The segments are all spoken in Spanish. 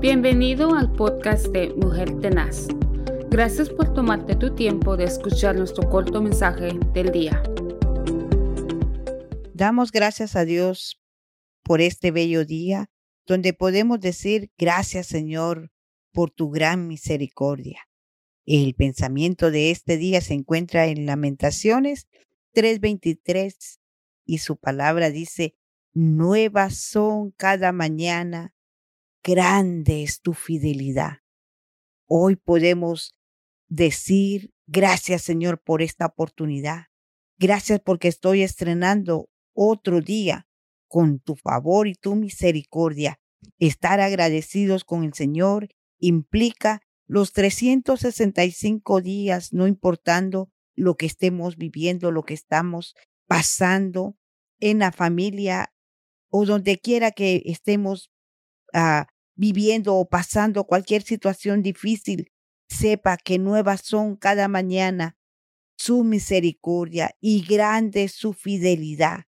Bienvenido al podcast de Mujer Tenaz. Gracias por tomarte tu tiempo de escuchar nuestro corto mensaje del día. Damos gracias a Dios por este bello día donde podemos decir gracias Señor por tu gran misericordia. El pensamiento de este día se encuentra en Lamentaciones 3:23 y su palabra dice, nuevas son cada mañana, grande es tu fidelidad. Hoy podemos decir gracias Señor por esta oportunidad. Gracias porque estoy estrenando otro día con tu favor y tu misericordia. Estar agradecidos con el Señor implica los 365 días, no importando lo que estemos viviendo, lo que estamos pasando en la familia o donde quiera que estemos ah, viviendo o pasando cualquier situación difícil, sepa que nuevas son cada mañana su misericordia y grande su fidelidad.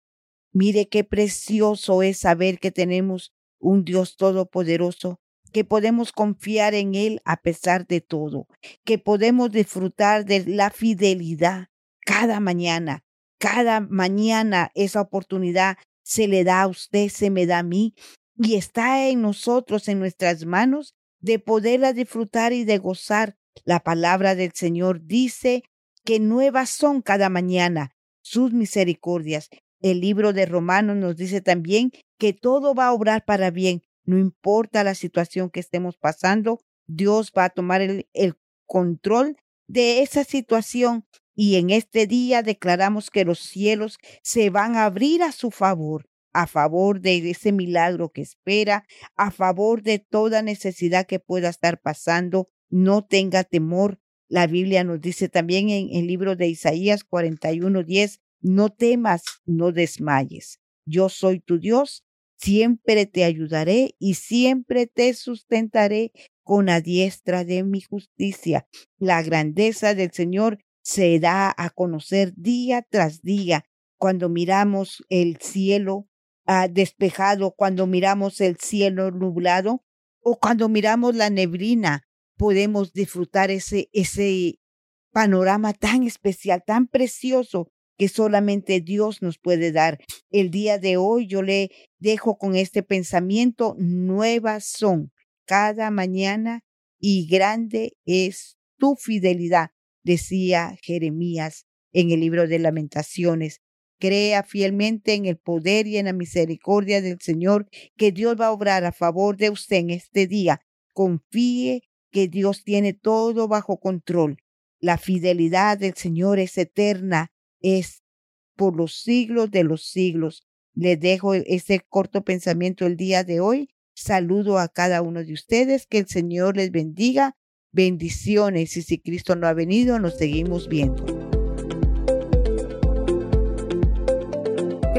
Mire qué precioso es saber que tenemos un Dios todopoderoso, que podemos confiar en Él a pesar de todo, que podemos disfrutar de la fidelidad cada mañana. Cada mañana esa oportunidad se le da a usted, se me da a mí, y está en nosotros, en nuestras manos, de poderla disfrutar y de gozar. La palabra del Señor dice que nuevas son cada mañana sus misericordias. El libro de Romanos nos dice también que todo va a obrar para bien, no importa la situación que estemos pasando, Dios va a tomar el, control de esa situación. Y en este día declaramos que los cielos se van a abrir a su favor, a favor de ese milagro que espera, a favor de toda necesidad que pueda estar pasando. No tenga temor. La Biblia nos dice también en el libro de Isaías 41:10, no temas, no desmayes. Yo soy tu Dios, siempre te ayudaré y siempre te sustentaré con la diestra de mi justicia. La grandeza del Señor se da a conocer día tras día cuando miramos el cielo ah, despejado, cuando miramos el cielo nublado o cuando miramos la neblina, podemos disfrutar ese, ese panorama tan especial, tan precioso que solamente Dios nos puede dar. El día de hoy yo le dejo con este pensamiento, nuevas son cada mañana y grande es tu fidelidad, decía Jeremías en el libro de lamentaciones. Crea fielmente en el poder y en la misericordia del Señor, que Dios va a obrar a favor de usted en este día. Confíe que Dios tiene todo bajo control. La fidelidad del Señor es eterna es por los siglos de los siglos. Les dejo ese corto pensamiento el día de hoy. Saludo a cada uno de ustedes. Que el Señor les bendiga. Bendiciones. Y si Cristo no ha venido, nos seguimos viendo.